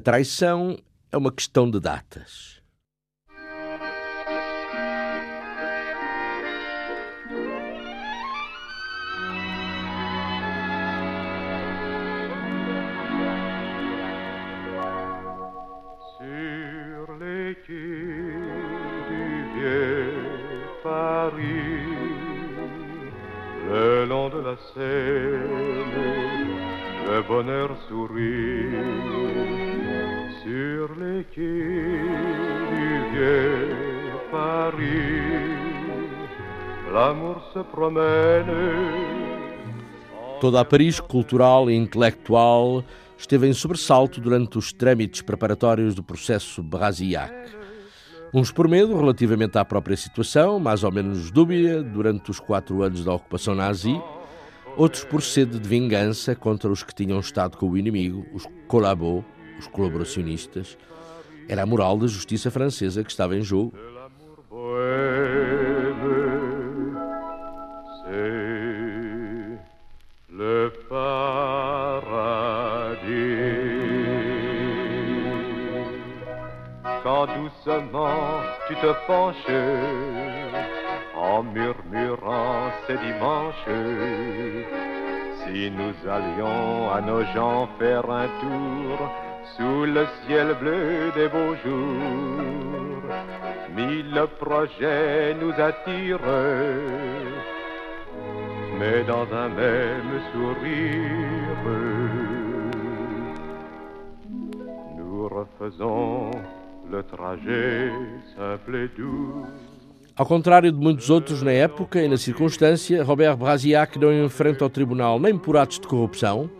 A traição é uma questão de datas. Toda a Paris cultural e intelectual esteve em sobressalto durante os trâmites preparatórios do processo Brasillac. Uns por medo relativamente à própria situação, mais ou menos dúbia, durante os quatro anos da ocupação nazi, outros por sede de vingança contra os que tinham estado com o inimigo, os collabos, os colaboracionistas. Era a moral da justiça francesa que estava em jogo. Tu te penches en murmurant ces dimanches, si nous allions à nos gens faire un tour sous le ciel bleu des beaux jours, mille projets nous attirent, mais dans un même sourire, nous refaisons Ao contrário de muitos outros na época e na circunstância, Robert Brasillac não enfrenta ao tribunal nem por atos de corrupção,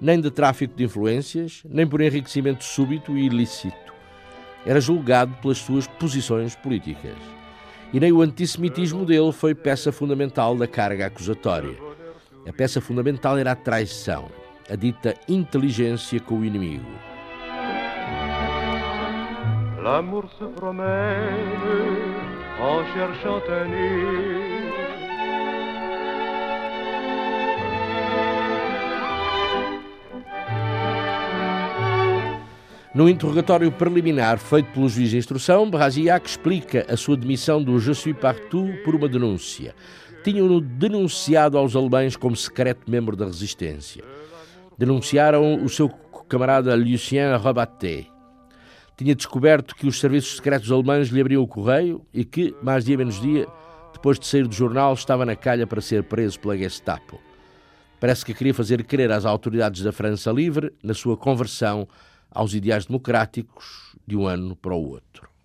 nem de tráfico de influências, nem por enriquecimento súbito e ilícito. Era julgado pelas suas posições políticas. E nem o antissemitismo dele foi peça fundamental da carga acusatória. A peça fundamental era a traição, a dita inteligência com o inimigo. L'amour se promène en cherchant un nid. No interrogatório preliminar feito pelo juiz de instrução, Brasillac explica a sua demissão do Je suis partout por uma denúncia. Tinham-no denunciado aos alemães como secreto membro da resistência. Denunciaram o seu camarada Lucien Robatet. Tinha descoberto que os serviços secretos alemães lhe abriam o correio e que, mais dia menos dia, depois de sair do jornal, estava na calha para ser preso pela Gestapo. Parece que queria fazer crer às autoridades da França livre na sua conversão aos ideais democráticos de um ano para o outro.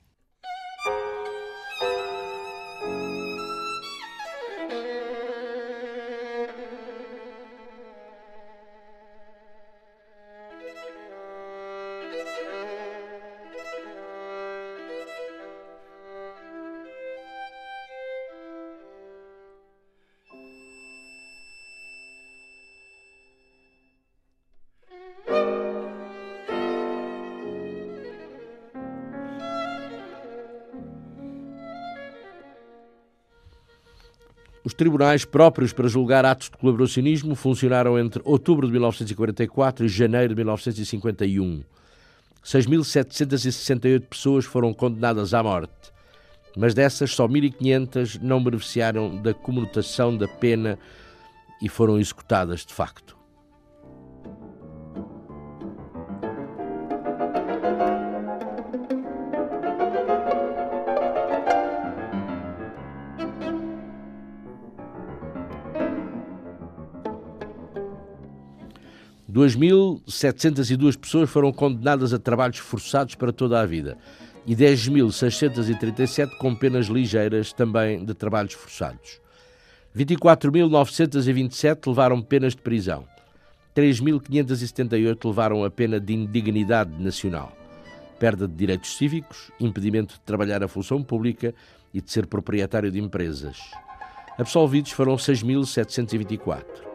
Tribunais próprios para julgar atos de colaboracionismo funcionaram entre outubro de 1944 e janeiro de 1951. 6.768 pessoas foram condenadas à morte, mas dessas só 1.500 não beneficiaram da comutação da pena e foram executadas de facto. Duas mil setecentas e duas pessoas foram condenadas a trabalhos forçados para toda a vida e 10.637 com penas ligeiras também de trabalhos forçados. 24.927 levaram penas de prisão. 3.578 levaram a pena de indignidade nacional, perda de direitos cívicos, impedimento de trabalhar a função pública e de ser proprietário de empresas. Absolvidos foram 6.724.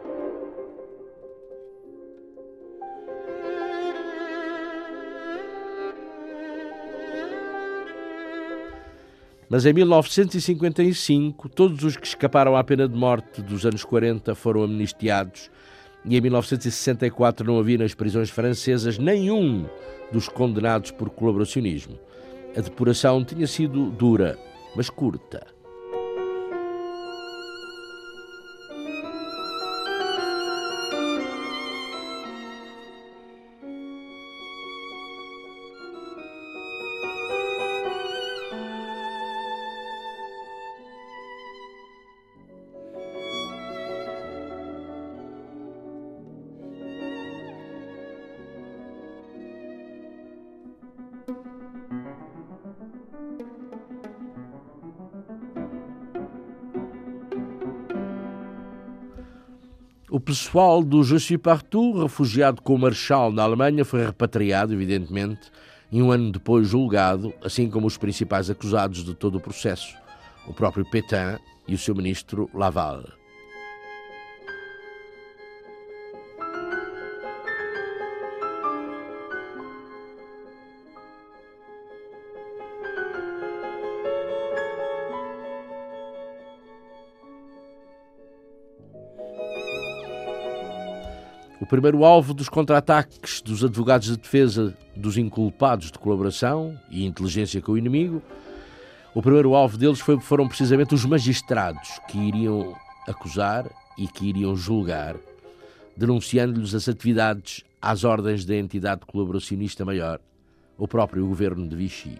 Mas em 1955, todos os que escaparam à pena de morte dos anos 40 foram amnistiados e em 1964 não havia nas prisões francesas nenhum dos condenados por colaboracionismo. A depuração tinha sido dura, mas curta. Pessoal do Je suis partout, refugiado com o Marshal na Alemanha, foi repatriado, evidentemente, e um ano depois julgado, assim como os principais acusados de todo o processo, o próprio Pétain e o seu ministro Laval. O primeiro alvo dos contra-ataques dos advogados de defesa dos inculpados de colaboração e inteligência com o inimigo, o primeiro alvo deles foi, foram precisamente os magistrados que iriam acusar e que iriam julgar, denunciando-lhes as atividades às ordens da entidade colaboracionista maior, o próprio governo de Vichy.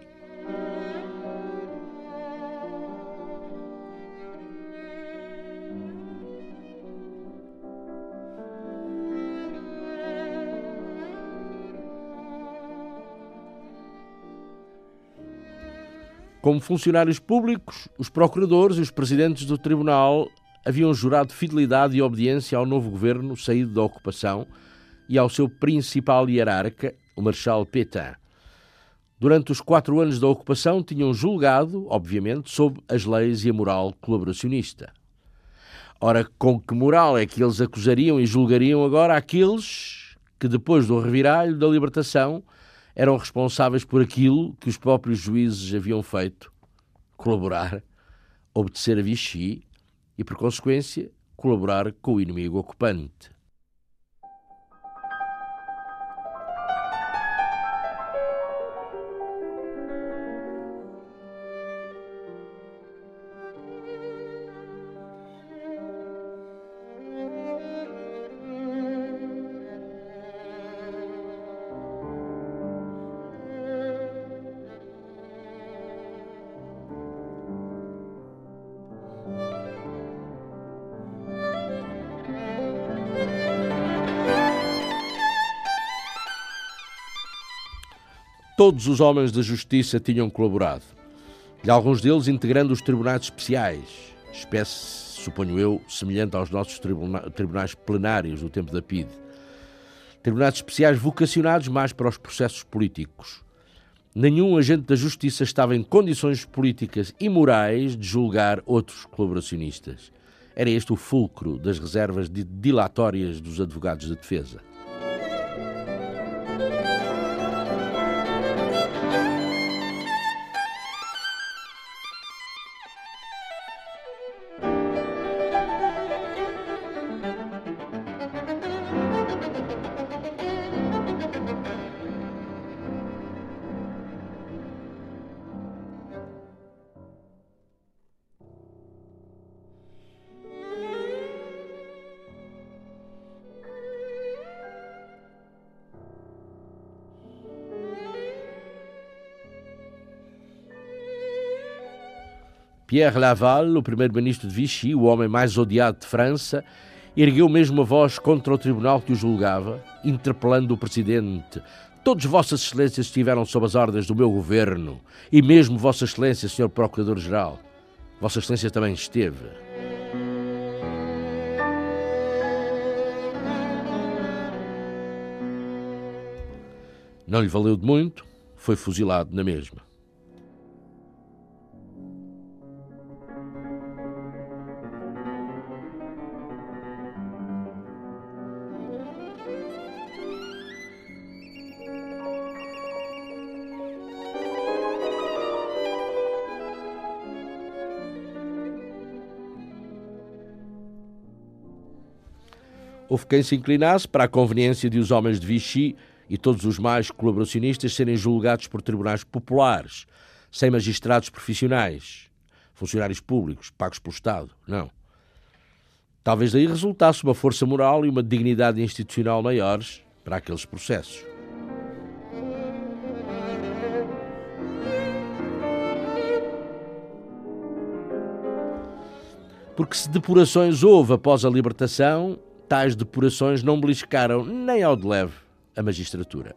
Como funcionários públicos, os procuradores e os presidentes do tribunal haviam jurado fidelidade e obediência ao novo governo saído da ocupação e ao seu principal hierarca, o Marshal Pétain. Durante os quatro anos da ocupação, tinham julgado, obviamente, sob as leis e a moral colaboracionista. Ora, com que moral é que eles acusariam e julgariam agora aqueles que, depois do reviralho da libertação, eram responsáveis por aquilo que os próprios juízes haviam feito: colaborar, obedecer a Vichy e, por consequência, colaborar com o inimigo ocupante. Todos os homens da justiça tinham colaborado, e alguns deles integrando os tribunais especiais, espécie, suponho eu, semelhante aos nossos tribuna tribunais plenários do tempo da PIDE. Tribunais especiais vocacionados mais para os processos políticos. Nenhum agente da justiça estava em condições políticas e morais de julgar outros colaboracionistas. Era este o fulcro das reservas dilatórias dos advogados de defesa. Pierre Laval, o primeiro-ministro de Vichy, o homem mais odiado de França, ergueu mesmo a voz contra o tribunal que o julgava, interpelando o presidente. Todos Vossas Excelências estiveram sob as ordens do meu governo, e mesmo Vossa Excelência, Sr. Procurador-Geral. Vossa Excelência também esteve. Não lhe valeu de muito, foi fuzilado na mesma. Houve quem se inclinasse para a conveniência de os homens de Vichy e todos os mais colaboracionistas serem julgados por tribunais populares, sem magistrados profissionais, funcionários públicos, pagos pelo Estado. Não. Talvez daí resultasse uma força moral e uma dignidade institucional maiores para aqueles processos. Porque se depurações houve após a libertação, tais depurações não beliscaram nem ao de leve a magistratura.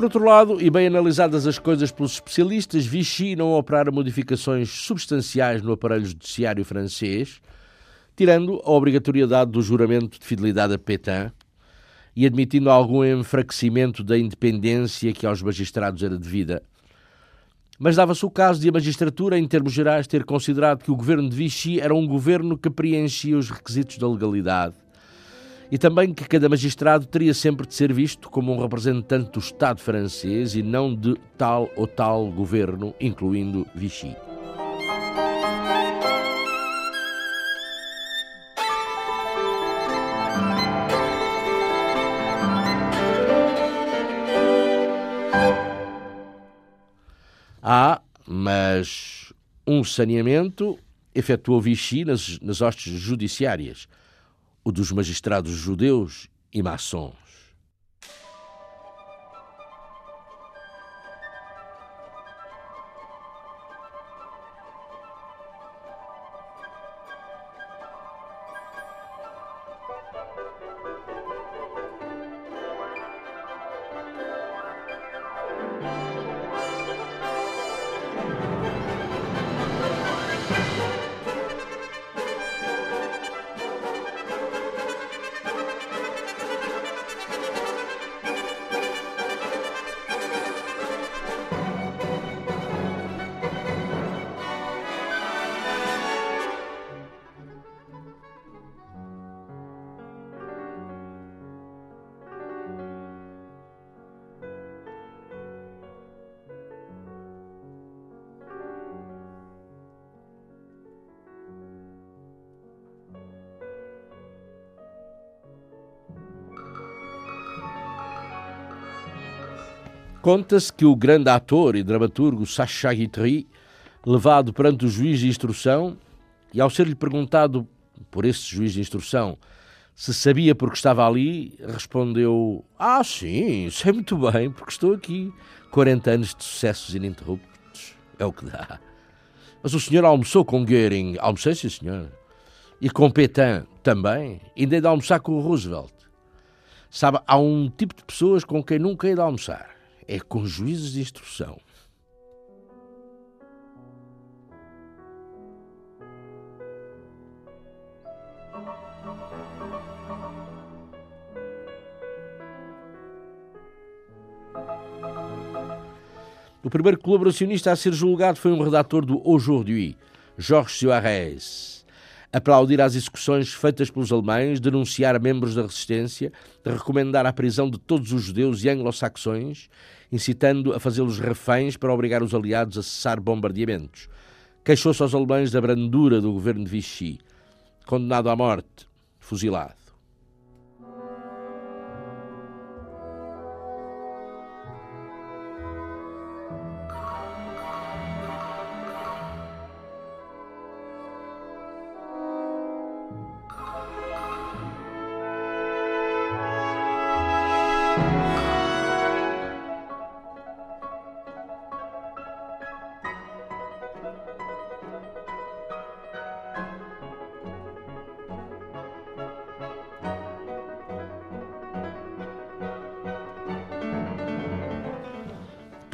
Por outro lado, e bem analisadas as coisas pelos especialistas, Vichy não opera modificações substanciais no aparelho judiciário francês, tirando a obrigatoriedade do juramento de fidelidade a Pétain e admitindo algum enfraquecimento da independência que aos magistrados era devida. Mas dava-se o caso de a magistratura, em termos gerais, ter considerado que o governo de Vichy era um governo que preenchia os requisitos da legalidade e também que cada magistrado teria sempre de ser visto como um representante do Estado francês e não de tal ou tal governo, incluindo Vichy. Há, mas um saneamento efetuou Vichy nas, nas hostes judiciárias o dos magistrados judeus e maçons. Conta-se que o grande ator e dramaturgo Sacha Guitry, levado perante o juiz de instrução, e ao ser-lhe perguntado por esse juiz de instrução se sabia porque estava ali, respondeu: Ah, sim, sei muito bem, porque estou aqui. 40 anos de sucessos ininterruptos. É o que dá. Mas o senhor almoçou com Goering? Almocei, sim, senhor. E com Petain também? Ainda hei de almoçar com o Roosevelt. Sabe, há um tipo de pessoas com quem nunca hei de almoçar é com juízes de instrução. O primeiro colaboracionista a ser julgado foi um redator do Aujourd'hui, Georges Suarez aplaudir às execuções feitas pelos alemães, denunciar membros da resistência, recomendar a prisão de todos os judeus e anglo-saxões, incitando a fazê-los reféns para obrigar os aliados a cessar bombardeamentos. Queixou-se aos alemães da brandura do governo de Vichy. Condenado à morte, fuzilado.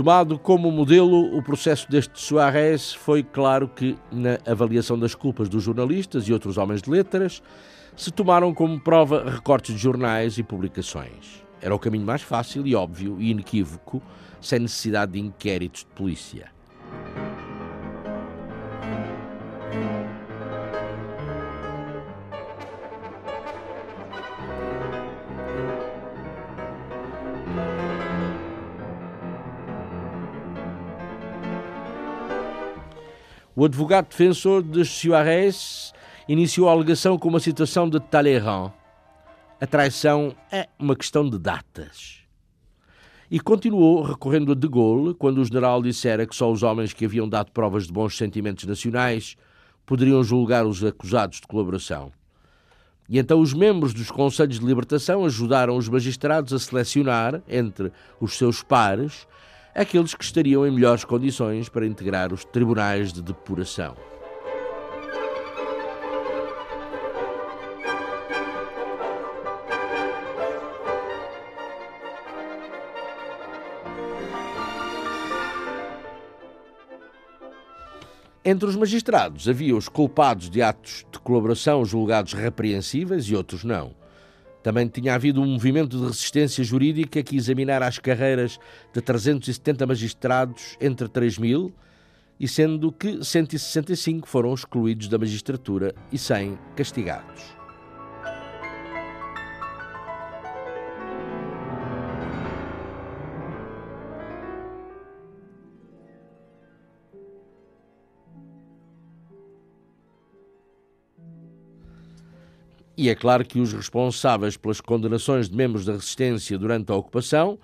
Tomado como modelo o processo deste Soares, foi claro que, na avaliação das culpas dos jornalistas e outros homens de letras, se tomaram como prova recortes de jornais e publicações. Era o caminho mais fácil e óbvio e inequívoco, sem necessidade de inquéritos de polícia. Advogado defensor de Suarez iniciou a alegação com uma citação de Talleyrand. A traição é uma questão de datas. E continuou recorrendo a De Gaulle quando o general dissera que só os homens que haviam dado provas de bons sentimentos nacionais poderiam julgar os acusados de colaboração. E então os membros dos Conselhos de Libertação ajudaram os magistrados a selecionar, entre os seus pares, aqueles que estariam em melhores condições para integrar os tribunais de depuração. Entre os magistrados havia os culpados de atos de colaboração julgados repreensíveis e outros não. Também tinha havido um movimento de resistência jurídica que examinara as carreiras de 370 magistrados entre 3 mil, e sendo que 165 foram excluídos da magistratura e 100 castigados. E é claro que os responsáveis pelas condenações de membros da resistência durante a ocupação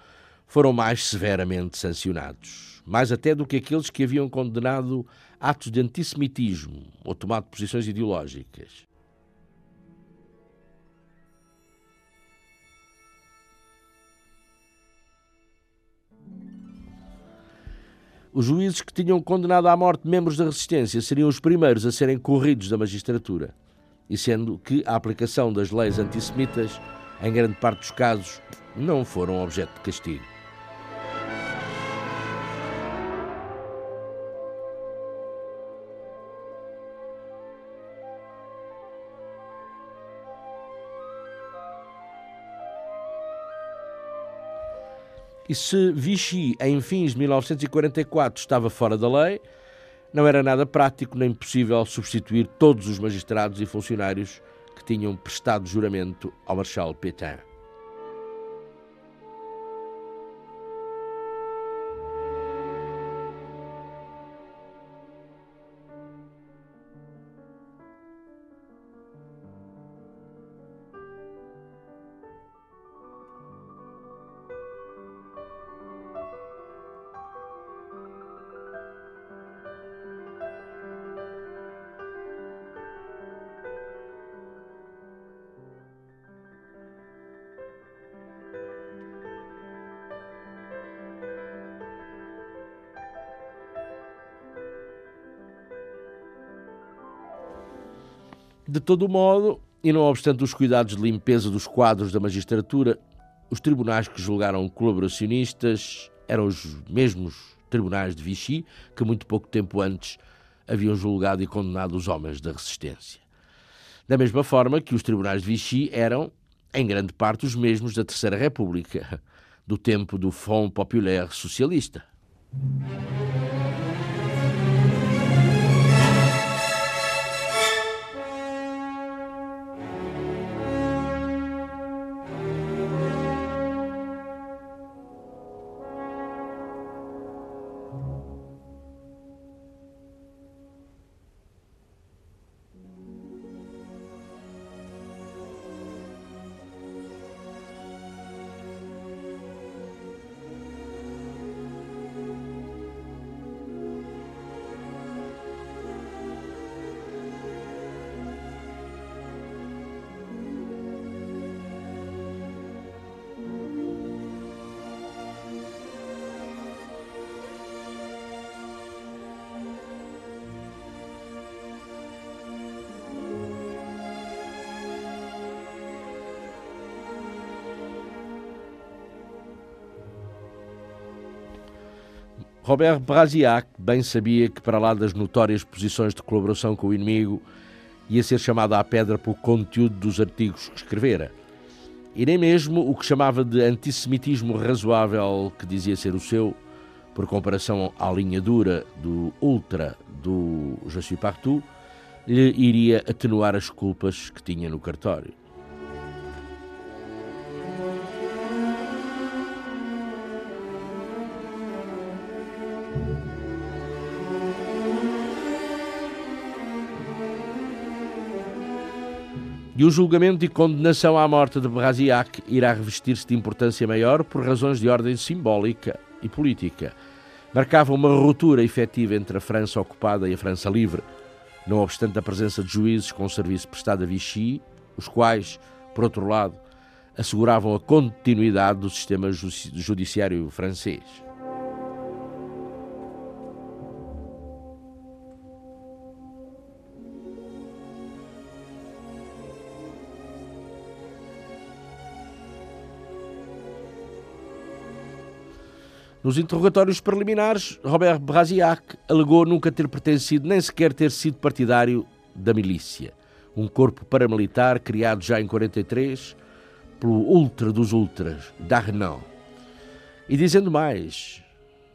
foram mais severamente sancionados, mais até do que aqueles que haviam condenado atos de antissemitismo ou tomado posições ideológicas. Os juízes que tinham condenado à morte membros da resistência seriam os primeiros a serem corridos da magistratura e sendo que a aplicação das leis antissemitas, em grande parte dos casos, não foram objeto de castigo. E se Vichy, em fins de 1944, estava fora da lei, não era nada prático nem possível substituir todos os magistrados e funcionários que tinham prestado juramento ao Marshal Pétain. Todo modo, e não obstante os cuidados de limpeza dos quadros da magistratura, os tribunais que julgaram colaboracionistas eram os mesmos tribunais de Vichy que muito pouco tempo antes haviam julgado e condenado os homens da resistência. Da mesma forma que os tribunais de Vichy eram, em grande parte, os mesmos da Terceira República, do tempo do Front Populaire Socialista. Robert Brasiac bem sabia que, para lá das notórias posições de colaboração com o inimigo, ia ser chamado à pedra pelo conteúdo dos artigos que escrevera. E nem mesmo o que chamava de antissemitismo razoável, que dizia ser o seu, por comparação à linha dura do ultra do Je suis partout, lhe iria atenuar as culpas que tinha no cartório. E o julgamento e condenação à morte de Brasiac irá revestir-se de importância maior por razões de ordem simbólica e política. Marcava uma ruptura efetiva entre a França ocupada e a França livre, não obstante a presença de juízes com serviço prestado a Vichy, os quais, por outro lado, asseguravam a continuidade do sistema judiciário francês. Nos interrogatórios preliminares, Robert Brasiac alegou nunca ter pertencido nem sequer ter sido partidário da milícia, um corpo paramilitar criado já em 43 pelo ultra dos ultras, Darnan. E dizendo mais,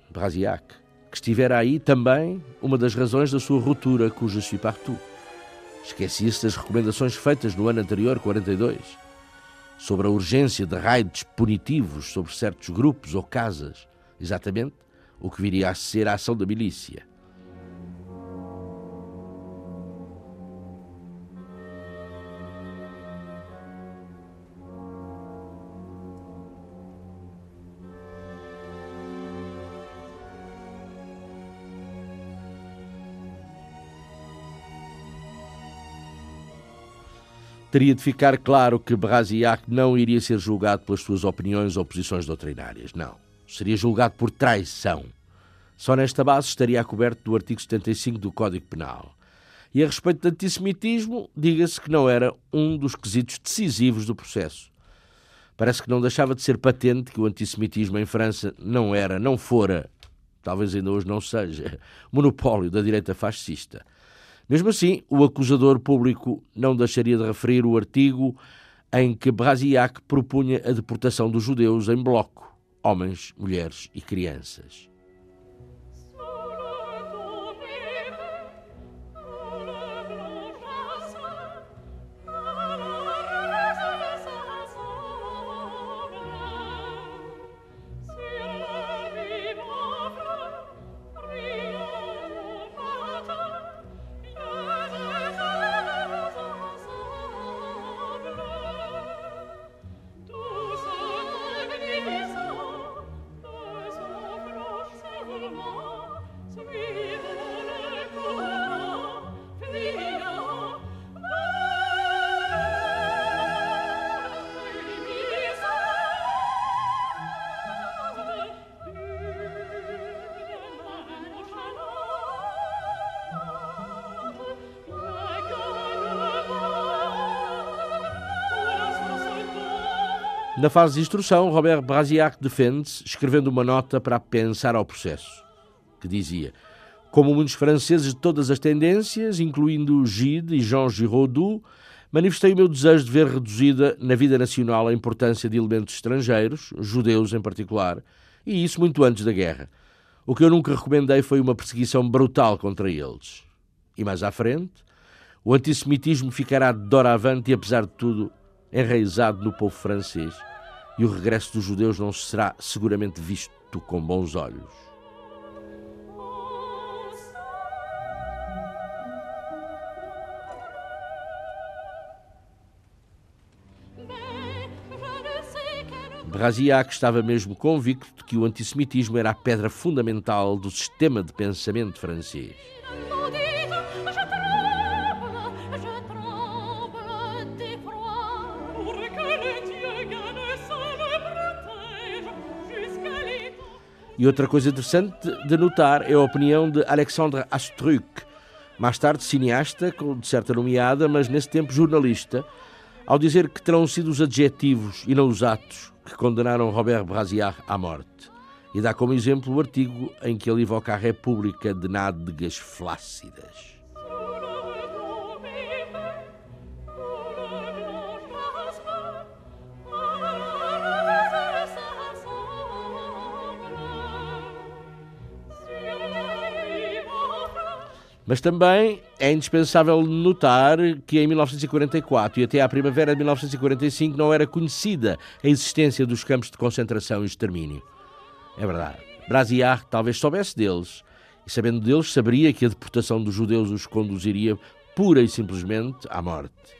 Brasiac, que estivera aí também uma das razões da sua ruptura com o Je suis partout. Esquecia-se das recomendações feitas no ano anterior, 42, sobre a urgência de raids punitivos sobre certos grupos ou casas exatamente o que viria a ser a ação da milícia. teria de ficar claro que Brasiac não iria ser julgado pelas suas opiniões ou posições doutrinárias. Não seria julgado por traição. Só nesta base estaria coberto do artigo 75 do Código Penal. E a respeito do antissemitismo, diga-se que não era um dos quesitos decisivos do processo. Parece que não deixava de ser patente que o antissemitismo em França não era, não fora, talvez ainda hoje não seja, monopólio da direita fascista. Mesmo assim, o acusador público não deixaria de referir o artigo em que Brasiac propunha a deportação dos judeus em bloco homens, mulheres e crianças. Na fase de instrução, Robert Brasiac defende-se, escrevendo uma nota para pensar ao processo, que dizia: Como muitos franceses de todas as tendências, incluindo Gide e Jean Giraudoux, manifestei o meu desejo de ver reduzida na vida nacional a importância de elementos estrangeiros, judeus em particular, e isso muito antes da guerra. O que eu nunca recomendei foi uma perseguição brutal contra eles. E mais à frente, o antissemitismo ficará de doravante e, apesar de tudo, enraizado no povo francês, e o regresso dos judeus não será seguramente visto com bons olhos. Brasiac estava mesmo convicto de que o antissemitismo era a pedra fundamental do sistema de pensamento francês. E outra coisa interessante de notar é a opinião de Alexandre Astruc, mais tarde cineasta, com certa nomeada, mas nesse tempo jornalista, ao dizer que terão sido os adjetivos e não os atos que condenaram Robert Brasier à morte. e dá como exemplo o artigo em que ele evoca a República de Nádegas Flácidas. Mas também é indispensável notar que em 1944 e até à primavera de 1945 não era conhecida a existência dos campos de concentração e extermínio. É verdade. Brasiar talvez soubesse deles, e sabendo deles, saberia que a deportação dos judeus os conduziria pura e simplesmente à morte.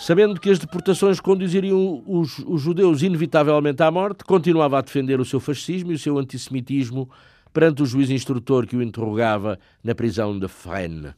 Sabendo que as deportações conduziriam os, os, judeus inevitavelmente à morte, continuava a defender o seu fascismo e o seu antissemitismo perante o juiz instrutor que o interrogava na prisão de Fresnes.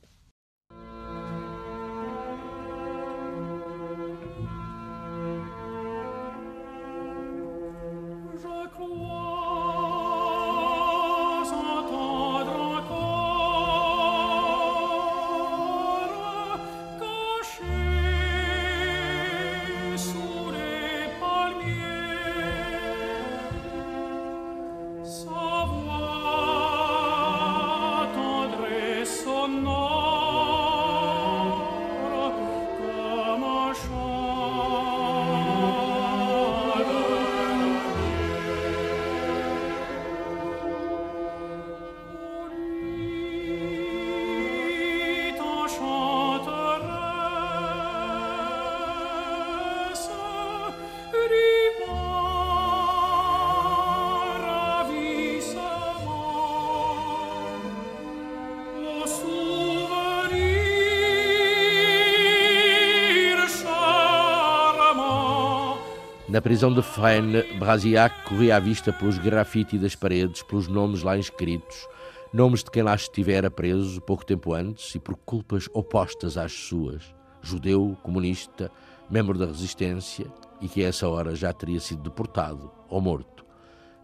Na prisão de Fresnes, Brasiac corria à vista pelos grafite das paredes, pelos nomes lá inscritos, nomes de quem lá estivera preso pouco tempo antes e por culpas opostas às suas, judeu, comunista, membro da resistência e que a essa hora já teria sido deportado ou morto.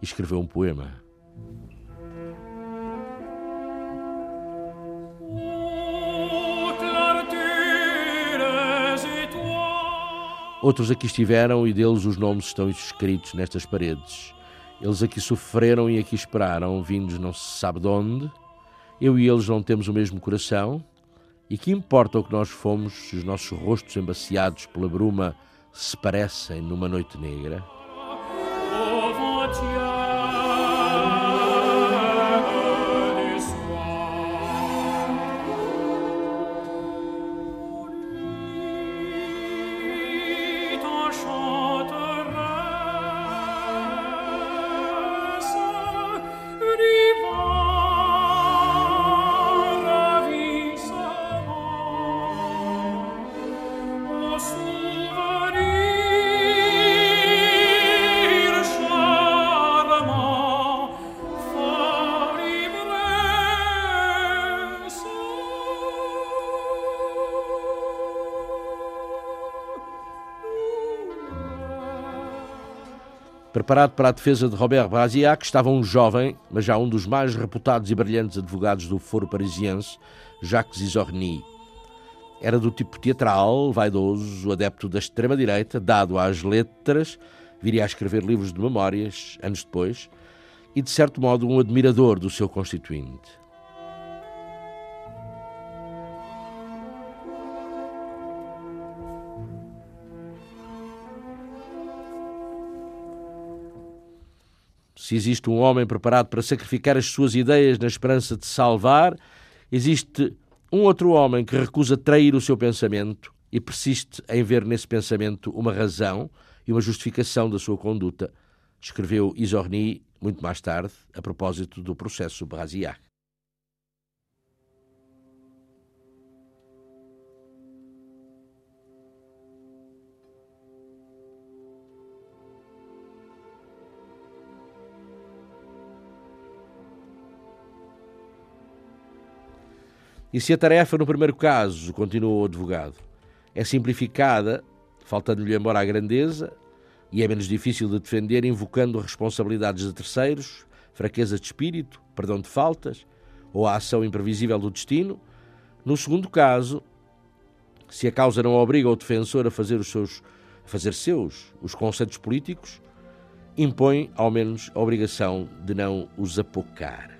Escreveu um poema. Outros aqui estiveram e deles os nomes estão escritos nestas paredes. Eles aqui sofreram e aqui esperaram, vindos não se sabe de onde. Eu e eles não temos o mesmo coração. E que importa o que nós fomos se os nossos rostos embaciados pela bruma se parecem numa noite negra? Preparado para a defesa de Robert Brasiac estava um jovem, mas já um dos mais reputados e brilhantes advogados do foro parisiense, Jacques Isorny. Era do tipo teatral, vaidoso, adepto da extrema-direita, dado às letras, viria a escrever livros de memórias, anos depois, e de certo modo um admirador do seu constituinte. Se existe um homem preparado para sacrificar as suas ideias na esperança de salvar, existe um outro homem que recusa trair o seu pensamento e persiste em ver nesse pensamento uma razão e uma justificação da sua conduta, escreveu Isorni muito mais tarde, a propósito do processo Brasillac. E se a tarefa, no primeiro caso, continuou o advogado, é simplificada, faltando-lhe embora a grandeza, e é menos difícil de defender invocando responsabilidades de terceiros, fraqueza de espírito, perdão de faltas ou a ação imprevisível do destino. No segundo caso, se a causa não obriga o defensor a fazer os seus a fazer seus os conceitos políticos, impõe ao menos a obrigação de não os apocar.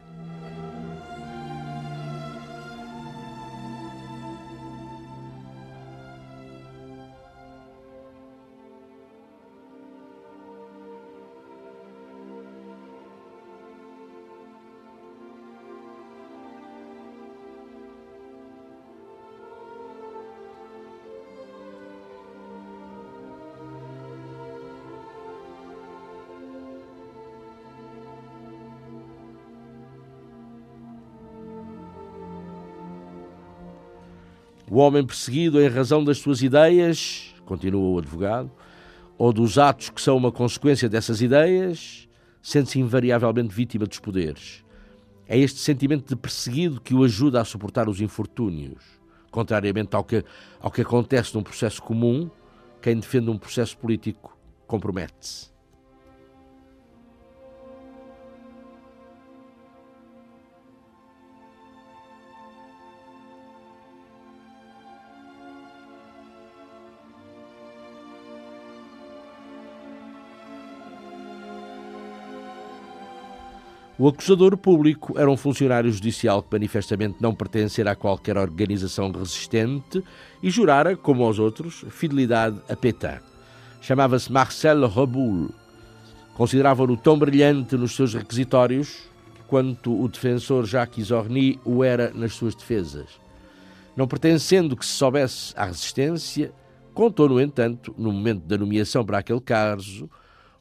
Homem perseguido em razão das suas ideias, continua o advogado, ou dos atos que são uma consequência dessas ideias, sente-se invariavelmente vítima dos poderes. É este sentimento de perseguido que o ajuda a suportar os infortúnios. Contrariamente ao que, ao que acontece num processo comum, quem defende um processo político compromete-se. O acusador público era um funcionário judicial que manifestamente não pertencera a qualquer organização resistente e jurara, como aos outros, fidelidade a Pétain. Chamava-se Marcel Reboul. Consideravam-no tão brilhante nos seus requisitórios quanto o defensor Jacques Orny o era nas suas defesas. Não pertencendo que se soubesse à resistência, contou, no entanto, no momento da nomeação para aquele caso,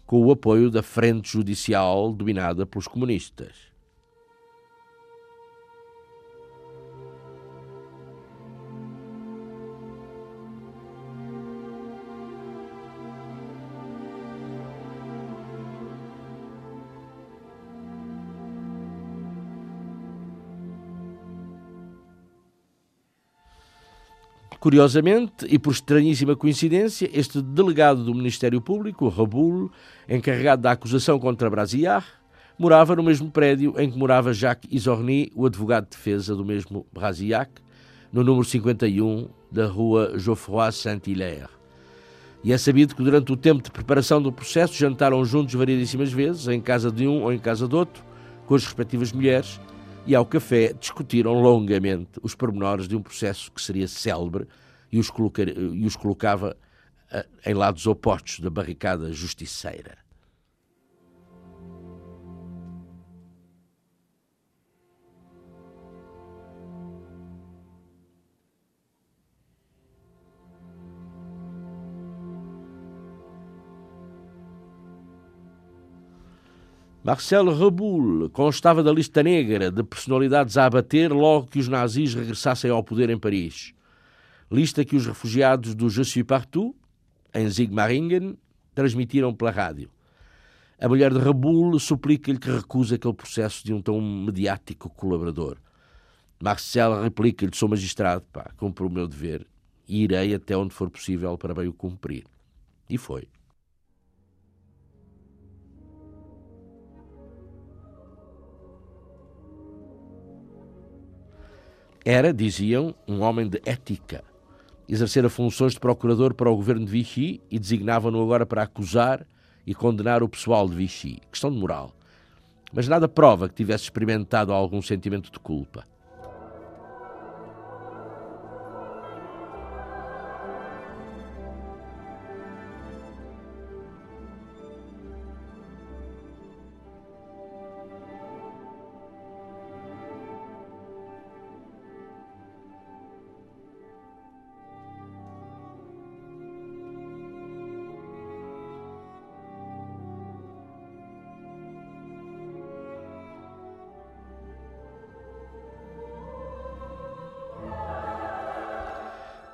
com o apoio da Frente Judicial dominada pelos comunistas. Curiosamente, e por estranhíssima coincidência, este delegado do Ministério Público, Raboul, encarregado da acusação contra Brasiar, morava no mesmo prédio em que morava Jacques Isorny, o advogado de defesa do mesmo Brasiac, no número 51 da rua Geoffroy Saint-Hilaire. E é sabido que durante o tempo de preparação do processo jantaram juntos variedíssimas vezes, em casa de um ou em casa de outro, com as respectivas mulheres, e ao café discutiram longamente os pormenores de um processo que seria célebre e os, colocar, e os colocava uh, em lados opostos da barricada justiceira. Marcel Reboul constava da lista negra de personalidades a abater logo que os nazis regressassem ao poder em Paris. Lista que os refugiados do Je suis partout, em Sigmaringen, transmitiram pela rádio. A mulher de Reboul suplica-lhe que recuse aquele processo de um tão mediático colaborador. Marcel replica-lhe: Sou magistrado, pá, cumpro o meu dever e irei até onde for possível para bem o cumprir. E foi. Era, diziam, um homem de ética. Exercera funções de procurador para o governo de Vichy e designavam-no agora para acusar e condenar o pessoal de Vichy. Questão de moral. Mas nada prova que tivesse experimentado algum sentimento de culpa.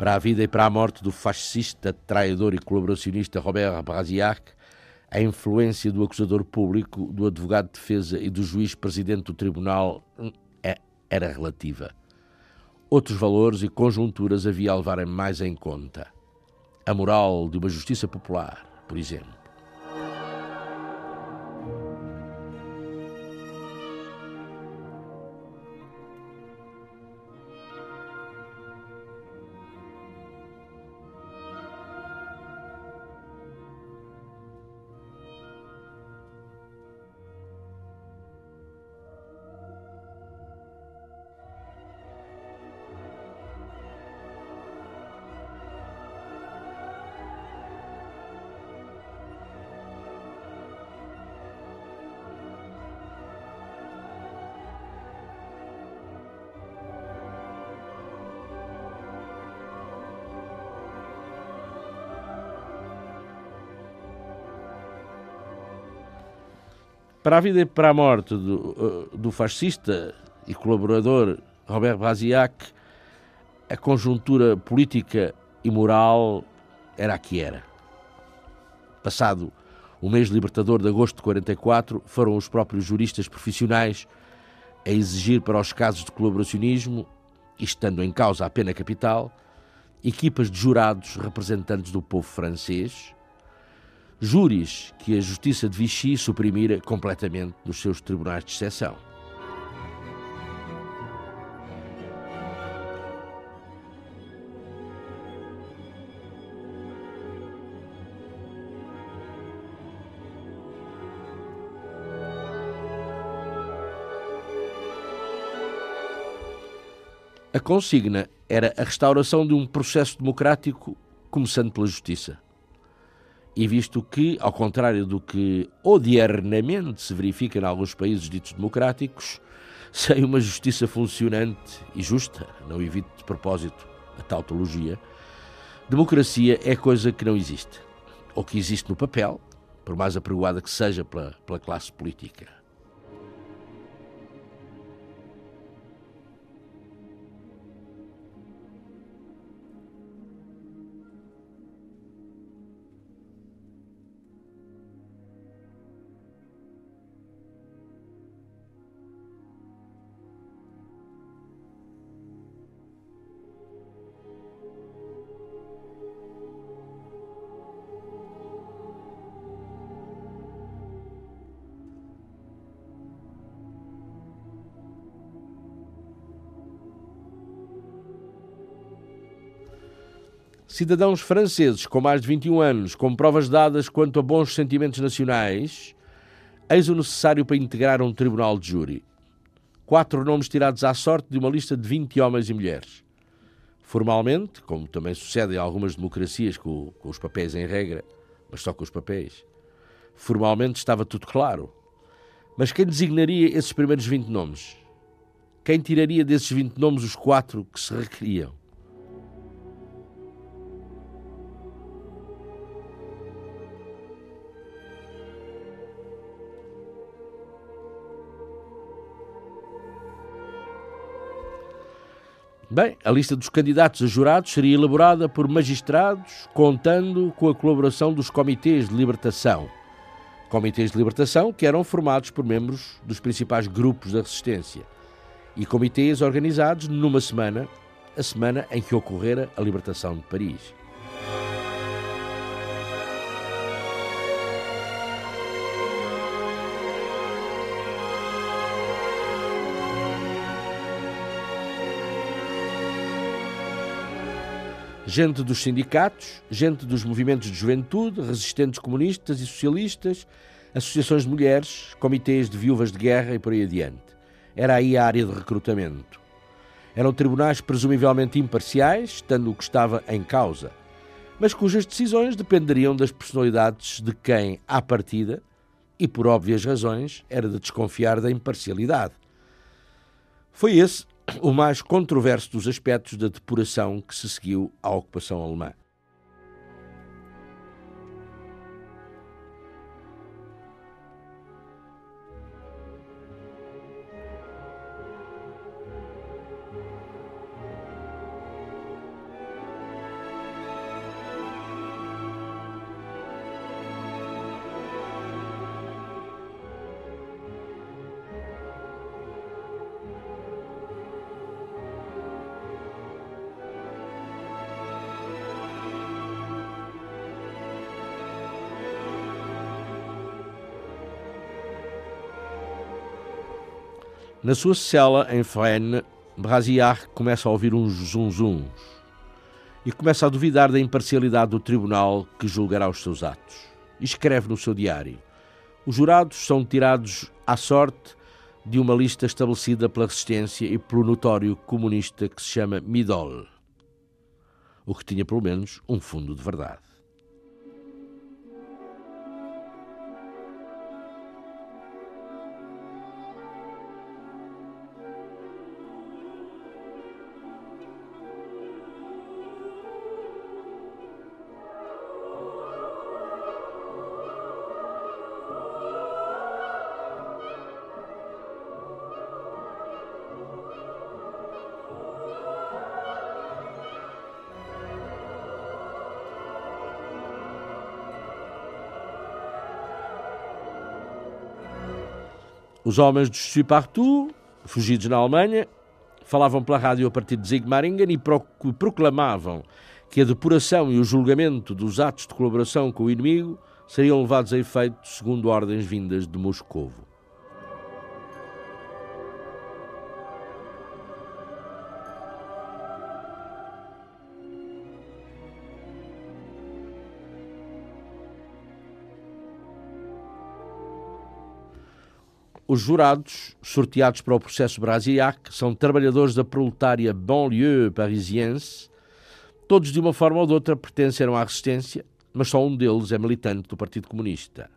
Para a vida e para a morte do fascista, traidor e colaboracionista Robert Brasiac, a influência do acusador público, do advogado de defesa e do juiz presidente do tribunal hum, é, era relativa. Outros valores e conjunturas havia a levarem mais em conta. a moral de uma justiça popular, por exemplo. Para a vida e para a morte do, eh, do fascista e colaborador Robert Brasiac, a conjuntura política e moral era a que era. Passado o mês libertador de agosto de 44, foram os próprios juristas profissionais a exigir para os casos de colaboracionismo, estando em causa a pena capital, equipas de jurados representantes do povo francês, júris que a justiça de Vichy suprimira completamente nos seus tribunais de exceção. A consigna era a restauração de um processo democrático, começando pela justiça. E visto que, ao contrário do que odiernamente se verifica em alguns países ditos democráticos, sem uma justiça funcionante e justa, não evito de propósito a tautologia, democracia é coisa que não existe. Ou que existe no papel, por mais apregoada que seja pela, pela classe política. Cidadãos franceses com mais de 21 anos, com provas dadas quanto a bons sentimentos nacionais, eis o necessário para integrar um tribunal de júri. Quatro nomes tirados à sorte de uma lista de 20 homens e mulheres. Formalmente, como também sucede em algumas democracias com, com os papéis em regra, mas só com os papéis, formalmente estava tudo claro. Mas quem designaria esses primeiros 20 nomes? Quem tiraria desses 20 nomes os quatro que se requeriam? Bem, a lista dos candidatos a jurados seria elaborada por magistrados, contando com a colaboração dos comitês de libertação. Comitês de libertação que eram formados por membros dos principais grupos da resistência. E comitês organizados numa semana, a semana em que ocorrera a libertação de Paris. Gente dos sindicatos, gente dos movimentos de juventude, resistentes comunistas e socialistas, associações de mulheres, comitês de viúvas de guerra e por aí adiante. Era aí a área de recrutamento. Eram tribunais presumivelmente imparciais, estando o que estava em causa, mas cujas decisões dependeriam das personalidades de quem, à partida, e por óbvias razões, era de desconfiar da imparcialidade. Foi esse o mais controverso dos aspectos da depuração que se seguiu à ocupação alemã. Na sua cela, em Fresnes, Brasillac começa a ouvir uns zunzuns e começa a duvidar da imparcialidade do tribunal que julgará os seus atos. Escreve no seu diário: Os jurados são tirados à sorte de uma lista estabelecida pela resistência e pelo notório comunista que se chama Midol, o que tinha pelo menos um fundo de verdade. Os homens Suis Partout, fugidos na Alemanha, falavam pela rádio a partir de Sigmaringen e proclamavam que a depuração e o julgamento dos atos de colaboração com o inimigo seriam levados a efeito segundo ordens vindas de Moscovo. Os jurados, sorteados para o processo Brasillac, são trabalhadores da proletária banlieue parisiense. Todos, de uma forma ou de outra, pertenceram à resistência, mas só um deles é militante do Partido Comunista.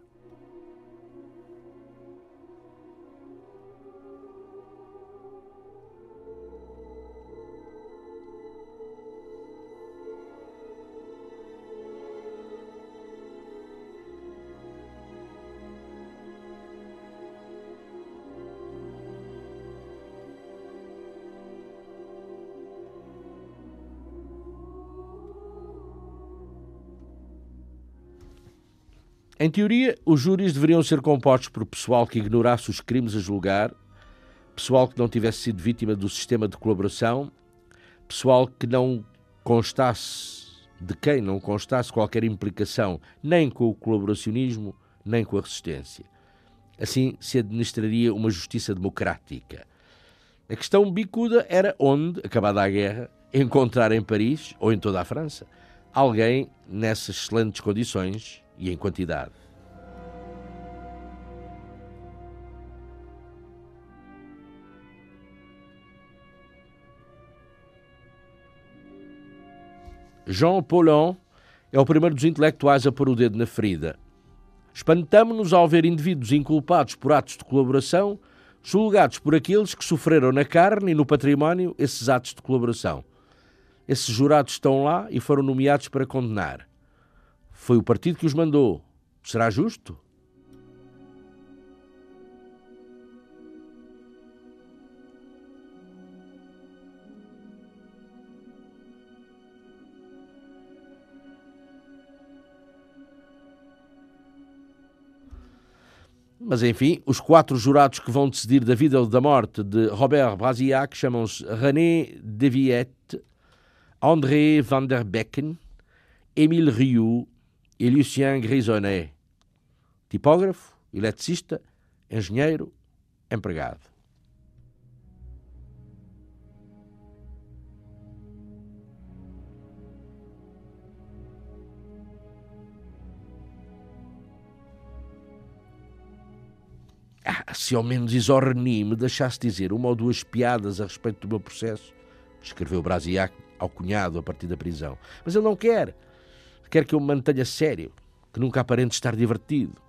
Em teoria, os júris deveriam ser compostos por pessoal que ignorasse os crimes a julgar, pessoal que não tivesse sido vítima do sistema de colaboração, pessoal que não constasse, de quem não constasse qualquer implicação nem com o colaboracionismo, nem com a resistência. Assim se administraria uma justiça democrática. A questão bicuda era onde, acabada a guerra, encontrar em Paris ou em toda a França alguém nessas excelentes condições e em quantidade. Jean Paulhan é o primeiro dos intelectuais a pôr o dedo na ferida. Espantamo-nos ao ver indivíduos inculpados por atos de colaboração julgados por aqueles que sofreram na carne e no património esses atos de colaboração. Esses jurados estão lá e foram nomeados para condenar. Foi o partido que os mandou. Será justo? Mas enfim, os quatro jurados que vão decidir da vida ou da morte de Robert Brasillac chamam-se René Deviette, André van der Becken, Émile Rioux e Lucien Grisonnet, tipógrafo, eletricista, engenheiro, empregado. Ah, se ao menos Isorni me deixasse dizer uma ou duas piadas a respeito do meu processo, escreveu Brasiac ao cunhado a partir da prisão. Mas ele não quer quer que eu me mantenha sério, que nunca aparente estar divertido.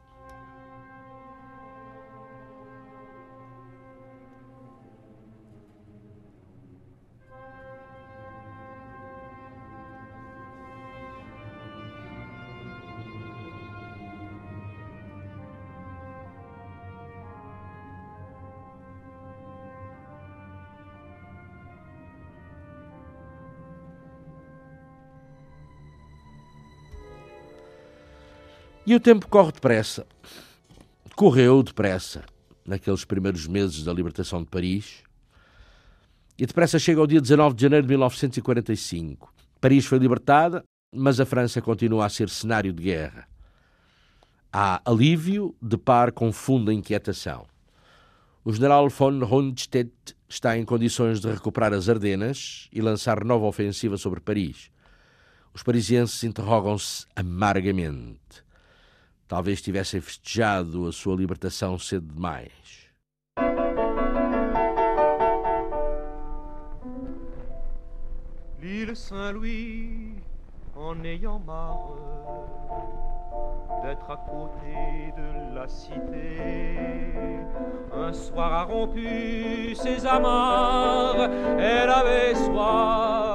E o tempo corre depressa. Correu depressa naqueles primeiros meses da libertação de Paris. E depressa chega ao dia 19 de janeiro de 1945. Paris foi libertada, mas a França continua a ser cenário de guerra. Há alívio de par com funda inquietação. O general von Rundstedt está em condições de recuperar as Ardenas e lançar nova ofensiva sobre Paris. Os parisienses interrogam-se amargamente. Talvez tivessem festejado a sua libertação cedo demais. L'île Saint-Louis, en ayant marre d'être à côté de la cité, un soir a rompu ses amarres, elle avait soif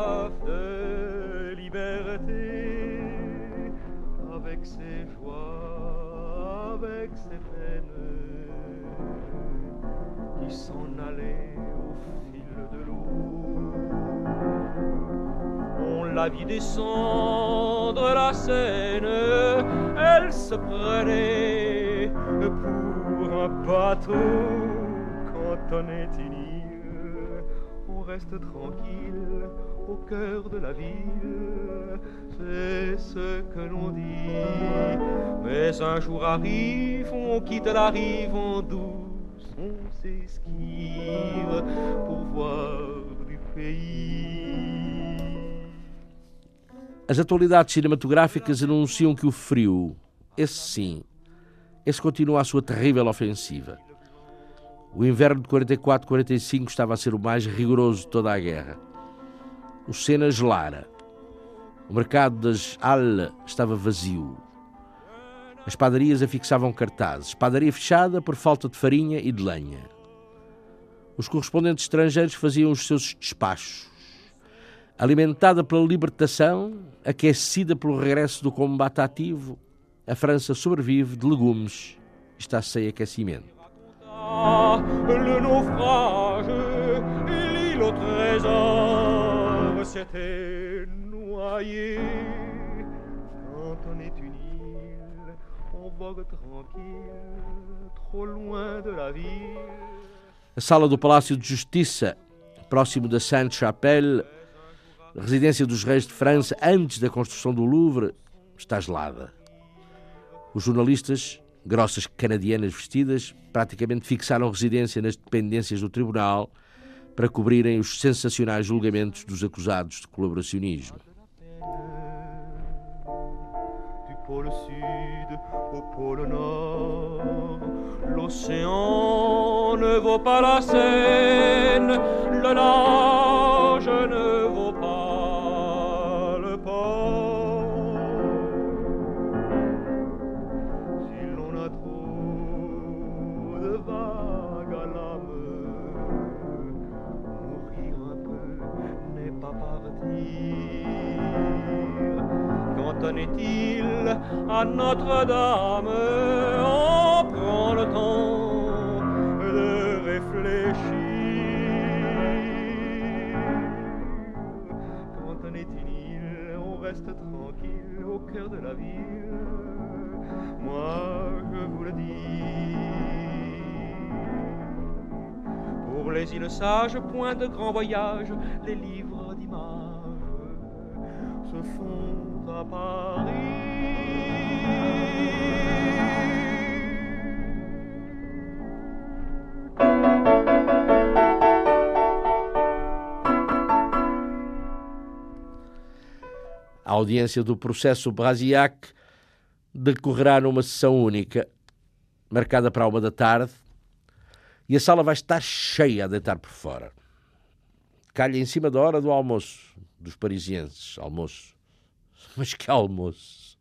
s'en allaient au fil de l'eau. On la vit descendre la Seine, elle se prenait pour un bateau. Quand on est une on reste tranquille au cœur de la ville. C'est ce que l'on dit. Mais un jour arrive, on quitte la rive en douce, on s'esquive pour voir du pays. As atualidades cinematográficas anunciam que o frio, esse sim, esse continua a sua terrível ofensiva. O inverno de 44-45 estava a ser o mais rigoroso de toda a guerra. O Sena gelara. O mercado das Halles estava vazio. As padarias afixavam cartazes. Padaria fechada por falta de farinha e de lenha. Os correspondentes estrangeiros faziam os seus despachos. Alimentada pela libertação, aquecida pelo regresso do combate ativo, a França sobrevive de legumes e está sem aquecimento. Le A sala do Palácio de Justiça, próximo da Sainte-Chapelle, residência dos reis de França antes da construção do Louvre, está gelada. Os jornalistas, grossas canadianas vestidas, praticamente fixaram residência nas dependências do tribunal para cobrirem os sensacionais julgamentos dos acusados de colaboracionismo. Au pôle nord, l'océan ne vaut pas la Seine, le Est-il à Notre-Dame, on prend le temps de réfléchir? Quand on est une on reste tranquille au cœur de la ville. Moi, je vous le dis. Pour les îles sages, point de grand voyage, les livres d'images se font. A audiência do processo Brasiac decorrerá numa sessão única, marcada para uma da tarde, e a sala vai estar cheia a deitar por fora. Calha em cima da hora do almoço, dos parisienses. Almoço. Mas que almoço!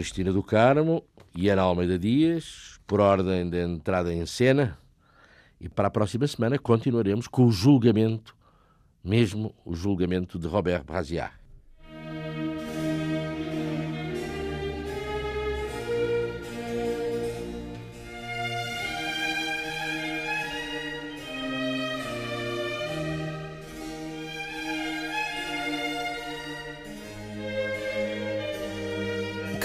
Cristina do Carmo e Ana Almeida Dias, por ordem de entrada em cena. E para a próxima semana continuaremos com o julgamento, mesmo o julgamento de Robert Brasiat.